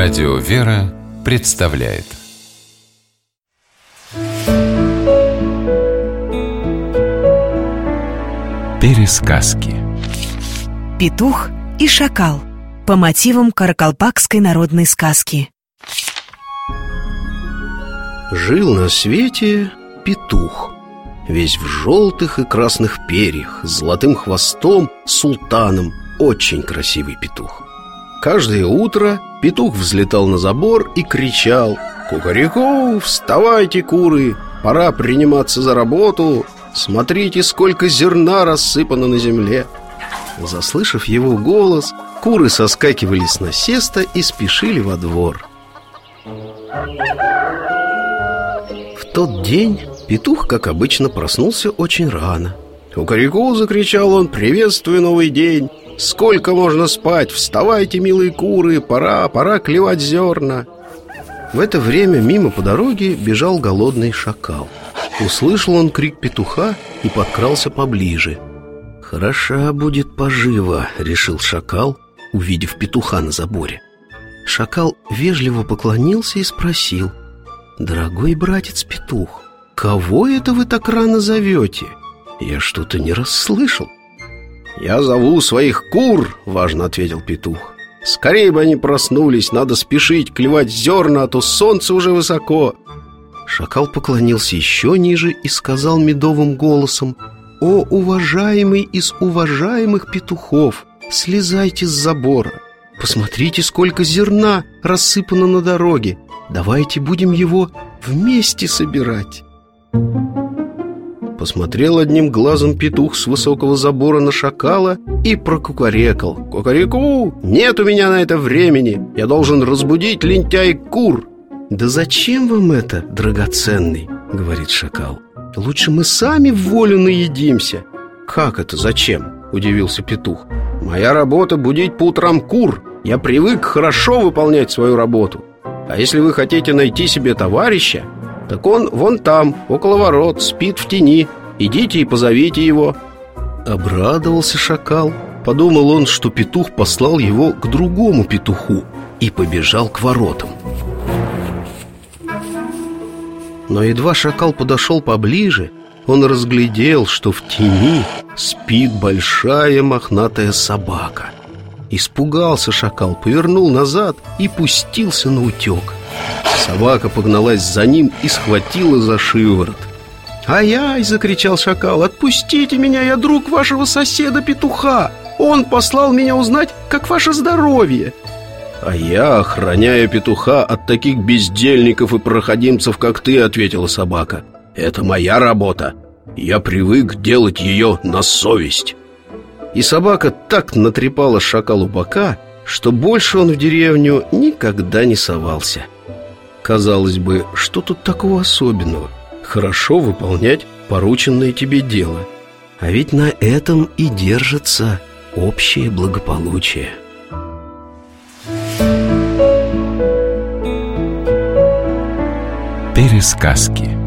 Радио «Вера» представляет. Пересказки. Петух и шакал По мотивам каракалпакской народной сказки. Жил на свете петух Весь в желтых и красных перьях С золотым хвостом, султаном. Очень красивый петух Каждое утро петух взлетал на забор и кричал «Кукареку, вставайте, куры! Пора приниматься за работу! Смотрите, сколько зерна рассыпано на земле!» Заслышав его голос, куры соскакивали с насеста и спешили во двор В тот день петух, как обычно, проснулся очень рано «Кукареку!» — закричал он «Приветствую новый день! Сколько можно спать? Вставайте, милые куры, пора, пора клевать зерна. В это время мимо по дороге бежал голодный шакал. Услышал он крик петуха и подкрался поближе. «Хороша будет пожива», — решил шакал, увидев петуха на заборе. Шакал вежливо поклонился и спросил «Дорогой братец-петух, кого это вы так рано зовете? Я что-то не расслышал» «Я зову своих кур», — важно ответил петух. «Скорее бы они проснулись, надо спешить клевать зерна, а то солнце уже высоко» Шакал поклонился еще ниже и сказал медовым голосом «О, уважаемый из уважаемых петухов, слезайте с забора. Посмотрите, сколько зерна рассыпано на дороге. Давайте будем его вместе собирать» Посмотрел одним глазом петух с высокого забора на шакала и прокукарекал «Кукареку! Нет у меня на это времени! Я должен разбудить лентяй кур!» «Да зачем вам это, драгоценный?» — говорит шакал «Лучше мы сами в волю наедимся!» «Как это зачем?» — удивился петух «Моя работа — будить по утрам кур Я привык хорошо выполнять свою работу А если вы хотите найти себе товарища, так он вон там, около ворот, спит в тени Идите и позовите его Обрадовался шакал. Подумал он, что петух послал его к другому петуху И побежал к воротам. Но едва шакал подошел поближе Он разглядел, что в тени спит большая мохнатая собака. Испугался шакал, повернул назад и пустился на утек Собака погналась за ним и схватила за шиворот «Ай-яй!» — закричал шакал «Отпустите меня, я друг вашего соседа-петуха! Он послал меня узнать, как ваше здоровье!» «А я охраняю петуха от таких бездельников и проходимцев, как ты», — ответила собака «Это моя работа. Я привык делать ее на совесть». И собака так натрепала шакалу бока, что больше он в деревню никогда не совался. Казалось бы, что тут такого особенного? Хорошо выполнять порученное тебе дело. А ведь на этом и держится общее благополучие. Пересказки